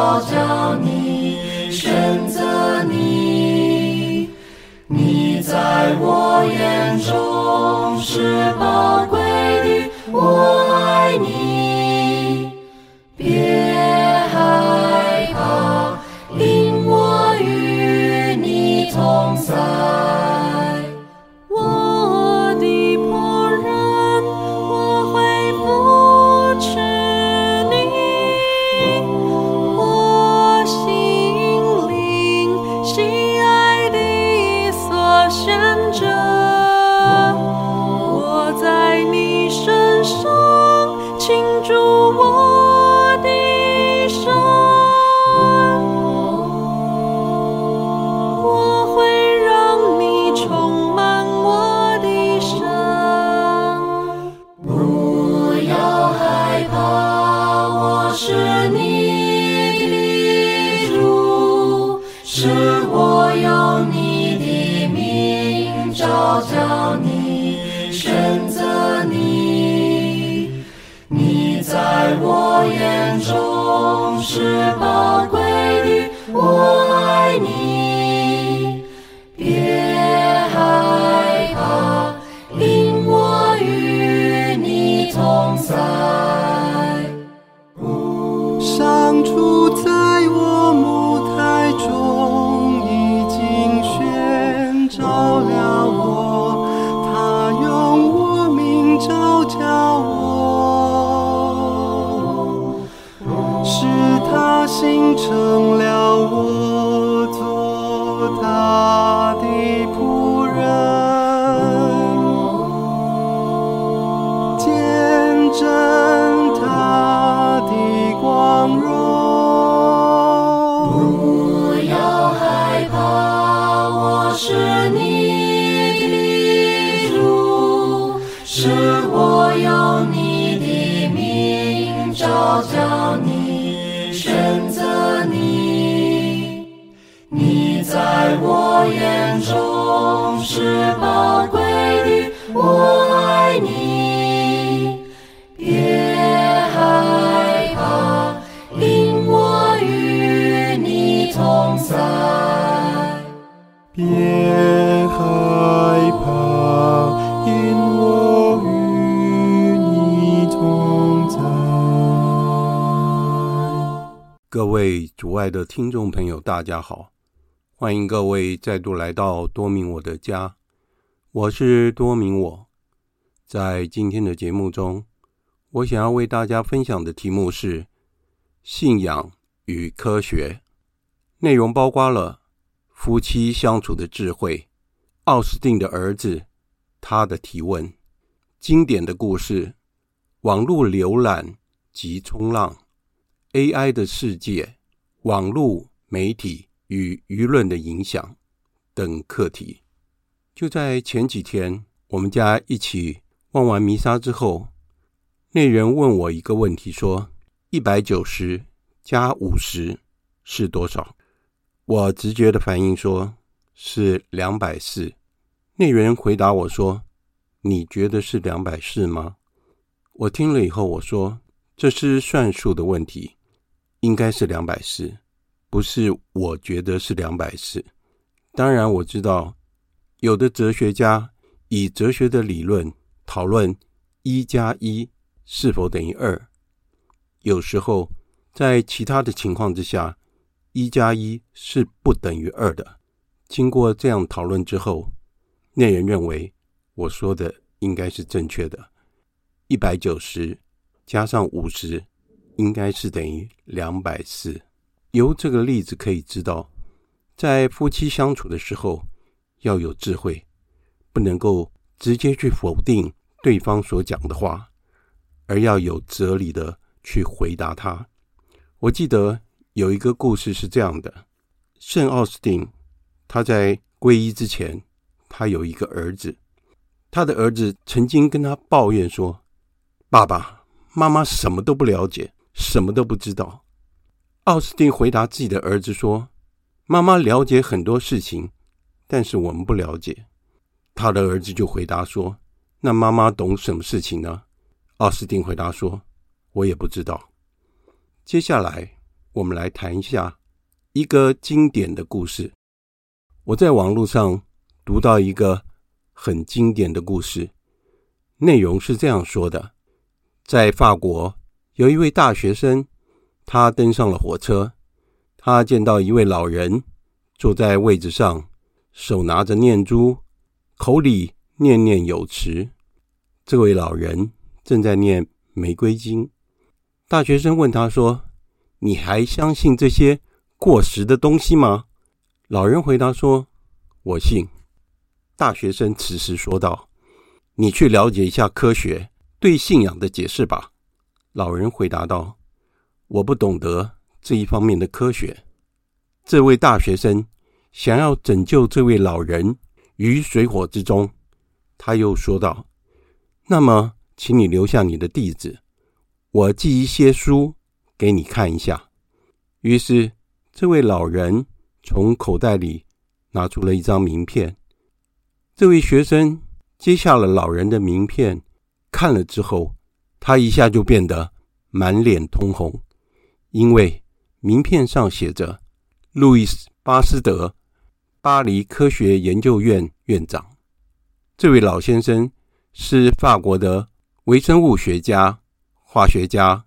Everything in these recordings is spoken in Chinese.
名召叫你。选择你，你在我眼中是宝贵的，我我教你，选择你，你在我眼中是宝贵的。我。主爱的听众朋友，大家好，欢迎各位再度来到多明我的家。我是多明我，在今天的节目中，我想要为大家分享的题目是信仰与科学，内容包括了夫妻相处的智慧、奥斯定的儿子他的提问、经典的故事、网络浏览及冲浪。AI 的世界、网络媒体与舆论的影响等课题。就在前几天，我们家一起望完弥撒之后，那人问我一个问题，说：“一百九十加五十是多少？”我直觉的反应说：“是两百四。”那人回答我说：“你觉得是两百四吗？”我听了以后，我说：“这是算术的问题。”应该是两百四，不是我觉得是两百四。当然，我知道有的哲学家以哲学的理论讨论一加一是否等于二。有时候在其他的情况之下，一加一是不等于二的。经过这样讨论之后，那人认为我说的应该是正确的。一百九十加上五十。应该是等于两百四。由这个例子可以知道，在夫妻相处的时候要有智慧，不能够直接去否定对方所讲的话，而要有哲理的去回答他。我记得有一个故事是这样的：圣奥斯定他在皈依之前，他有一个儿子，他的儿子曾经跟他抱怨说：“爸爸妈妈什么都不了解，什么都不知道。”奥斯汀回答自己的儿子说：“妈妈了解很多事情，但是我们不了解。”他的儿子就回答说：“那妈妈懂什么事情呢？”奥斯汀回答说：“我也不知道。”接下来，我们来谈一下一个经典的故事。我在网络上读到一个很经典的故事，内容是这样说的：在法国，有一位大学生。他登上了火车，他见到一位老人坐在位子上，手拿着念珠，口里念念有词。这位老人正在念《玫瑰经》。大学生问他说：“你还相信这些过时的东西吗？”老人回答说：“我信。”大学生此时说道：“你去了解一下科学对信仰的解释吧。”老人回答道。我不懂得这一方面的科学。这位大学生想要拯救这位老人于水火之中，他又说道：“那么，请你留下你的地址，我寄一些书给你看一下。”于是，这位老人从口袋里拿出了一张名片。这位学生接下了老人的名片，看了之后，他一下就变得满脸通红。因为名片上写着“路易斯·巴斯德，巴黎科学研究院院长”。这位老先生是法国的微生物学家、化学家、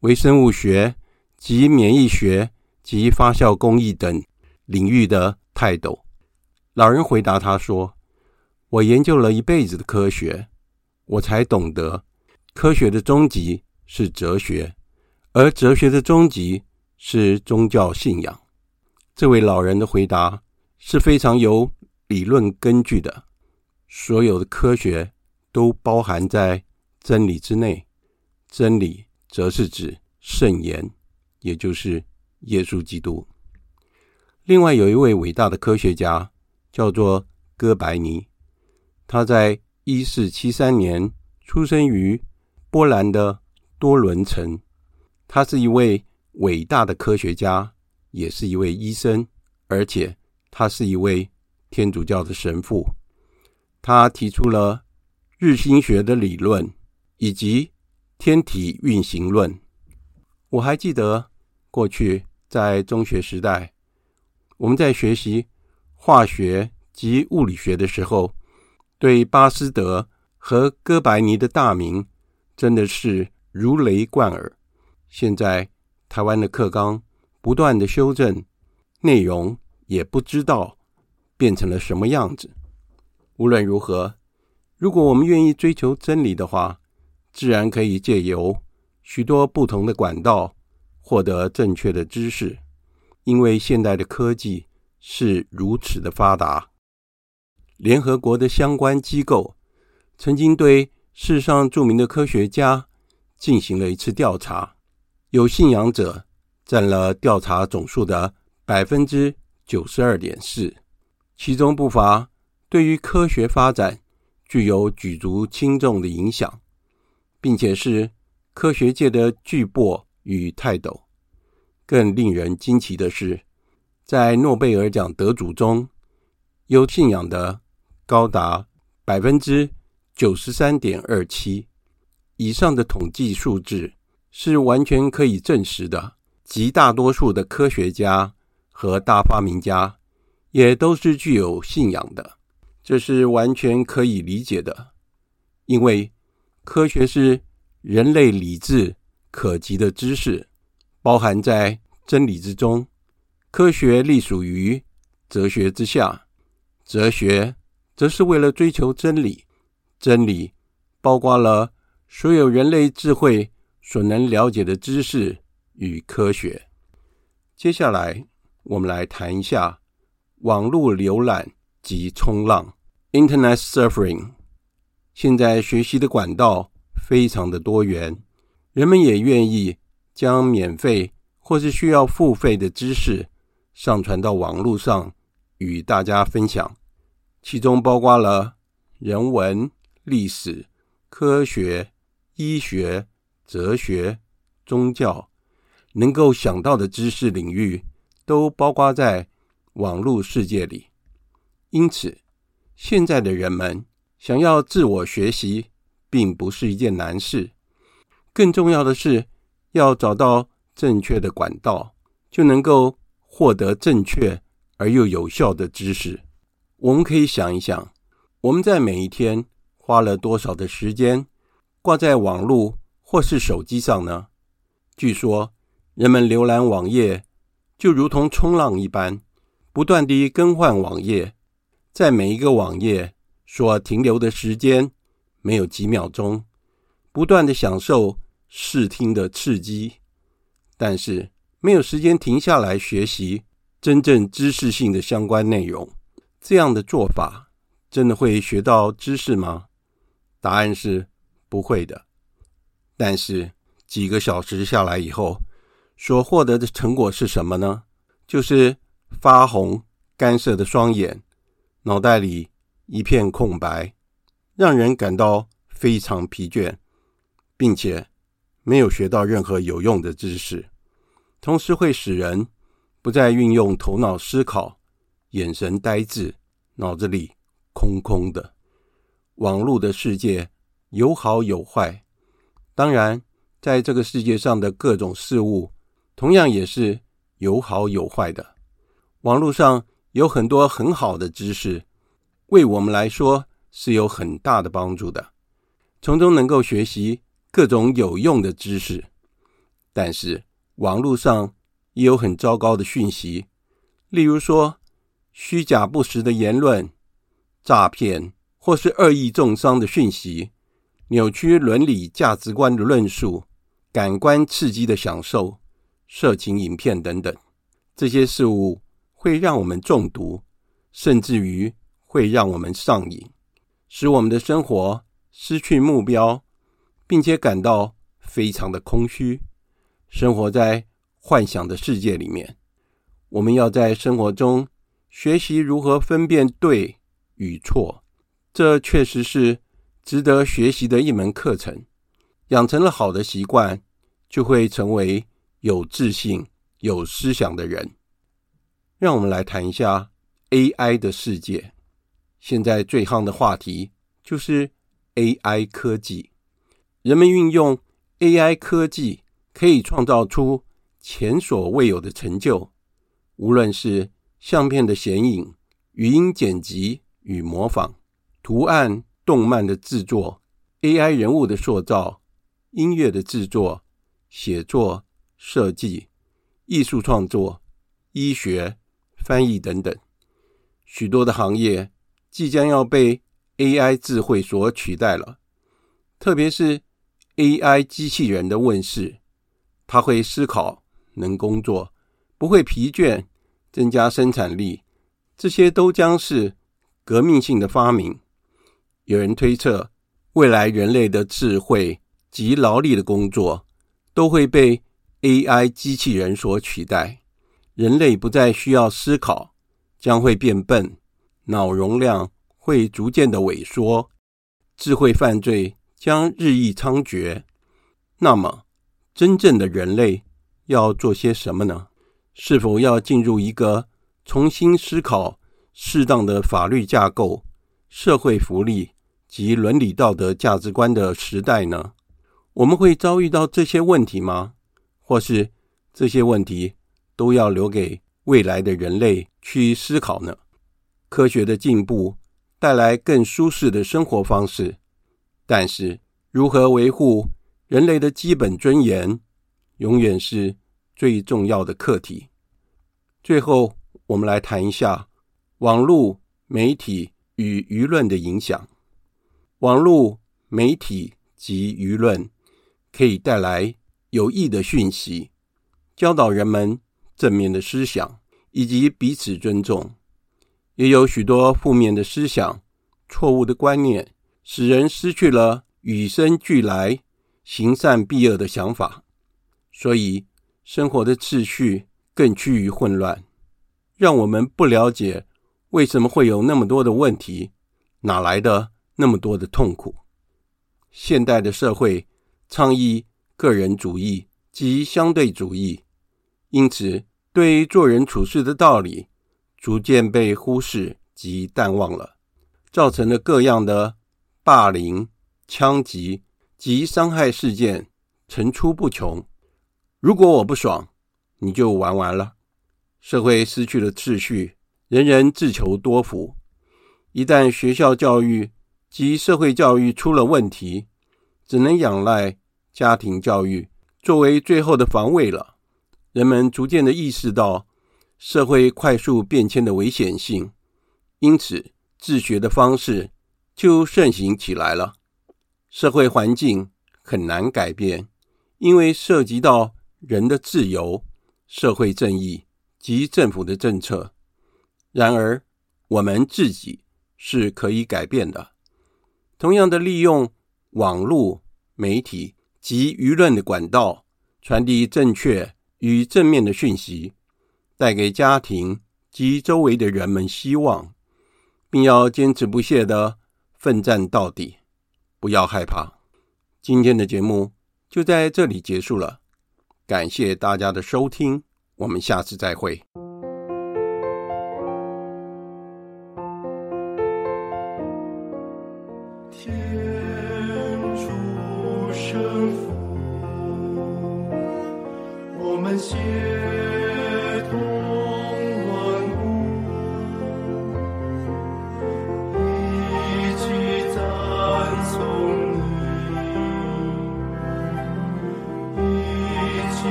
微生物学及免疫学及发酵工艺等领域的泰斗。老人回答他说：“我研究了一辈子的科学，我才懂得科学的终极是哲学。”而哲学的终极是宗教信仰。这位老人的回答是非常有理论根据的。所有的科学都包含在真理之内，真理则是指圣言，也就是耶稣基督。另外有一位伟大的科学家叫做哥白尼，他在一四七三年出生于波兰的多伦城。他是一位伟大的科学家，也是一位医生，而且他是一位天主教的神父。他提出了日心学的理论以及天体运行论。我还记得过去在中学时代，我们在学习化学及物理学的时候，对巴斯德和哥白尼的大名真的是如雷贯耳。现在台湾的课纲不断的修正，内容也不知道变成了什么样子。无论如何，如果我们愿意追求真理的话，自然可以借由许多不同的管道获得正确的知识。因为现代的科技是如此的发达，联合国的相关机构曾经对世上著名的科学家进行了一次调查。有信仰者占了调查总数的百分之九十二点四，其中不乏对于科学发展具有举足轻重的影响，并且是科学界的巨擘与泰斗。更令人惊奇的是，在诺贝尔奖得主中，有信仰的高达百分之九十三点二七，以上的统计数字。是完全可以证实的。极大多数的科学家和大发明家也都是具有信仰的，这是完全可以理解的。因为科学是人类理智可及的知识，包含在真理之中。科学隶属于哲学之下，哲学则是为了追求真理。真理包括了所有人类智慧。所能了解的知识与科学。接下来，我们来谈一下网络浏览及冲浪 （Internet Surfing）。现在学习的管道非常的多元，人们也愿意将免费或是需要付费的知识上传到网络上与大家分享，其中包括了人文、历史、科学、医学、哲学、宗教，能够想到的知识领域都包括在网络世界里。因此，现在的人们想要自我学习，并不是一件难事。更重要的是，要找到正确的管道，就能够获得正确而又有效的知识。我们可以想一想，我们在每一天花了多少的时间挂在网络或是手机上呢？据说，人们浏览网页就如同冲浪一般，不断地更换网页，在每一个网页所停留的时间没有几秒钟，不断地享受视听的刺激，但是没有时间停下来学习真正知识性的相关内容。这样的做法真的会学到知识吗？答案是不会的。但是几个小时下来以后，所获得的成果是什么呢？就是发红、干涩的双眼，脑袋里一片空白，让人感到非常疲倦，并且。没有学到任何有用的知识，同时会使人不再运用头脑思考，眼神呆滞，脑子里空空的。网络的世界有好有坏，当然，在这个世界上的各种事物，同样也是有好有坏的。网络上有很多很好的知识，为我们来说是有很大的帮助的，从中能够学习。各种有用的知识，但是网络上也有很糟糕的讯息，例如说虚假不实的言论、诈骗或是恶意中伤的讯息、扭曲伦理价值观的论述、感官刺激的享受、色情影片等等，这些事物会让我们中毒，甚至于会让我们上瘾，使我们的生活失去目标。并且感到非常的空虚，生活在幻想的世界里面。我们要在生活中学习如何分辨对与错，这确实是值得学习的一门课程。养成了好的习惯，就会成为有自信、有思想的人。让我们来谈一下 AI 的世界。现在最夯的话题就是 AI 科技。人们运用 AI 科技，可以创造出前所未有的成就。无论是相片的显影、语音剪辑与模仿、图案、动漫的制作、AI 人物的塑造、音乐的制作、写作、设计、艺术创作、医学、翻译等等，许多的行业即将要被 AI 智慧所取代了，特别是。AI 机器人的问世，它会思考，能工作，不会疲倦，增加生产力，这些都将是革命性的发明。有人推测，未来人类的智慧及劳力的工作都会被 AI 机器人所取代，人类不再需要思考，将会变笨，脑容量会逐渐的萎缩，智慧犯罪。将日益猖獗。那么，真正的人类要做些什么呢？是否要进入一个重新思考适当的法律架构、社会福利及伦理道德价值观的时代呢？我们会遭遇到这些问题吗？或是这些问题都要留给未来的人类去思考呢？科学的进步带来更舒适的生活方式。但是，如何维护人类的基本尊严，永远是最重要的课题。最后，我们来谈一下网络媒体与舆论的影响。网络媒体及舆论可以带来有益的讯息，教导人们正面的思想以及彼此尊重；也有许多负面的思想、错误的观念。使人失去了与生俱来行善避恶的想法，所以生活的秩序更趋于混乱。让我们不了解为什么会有那么多的问题，哪来的那么多的痛苦。现代的社会倡议个人主义及相对主义，因此对做人处事的道理逐渐被忽视及淡忘了，造成了各样的霸凌、枪击及伤害事件层出不穷。如果我不爽，你就玩完了。社会失去了秩序，人人自求多福。一旦学校教育及社会教育出了问题，只能仰赖家庭教育作为最后的防卫了。人们逐渐的意识到社会快速变迁的危险性，因此自学的方式就盛行起来了。社会环境很难改变，因为涉及到人的自由、社会正义及政府的政策，然而我们自己是可以改变的。同样的，利用网络媒体及舆论的管道，传递正确与正面的讯息，带给家庭及周围的人们希望，并要坚持不懈地奋战到底，不要害怕。今天的节目就在这里结束了。感谢大家的收听，我们下次再会。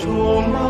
出马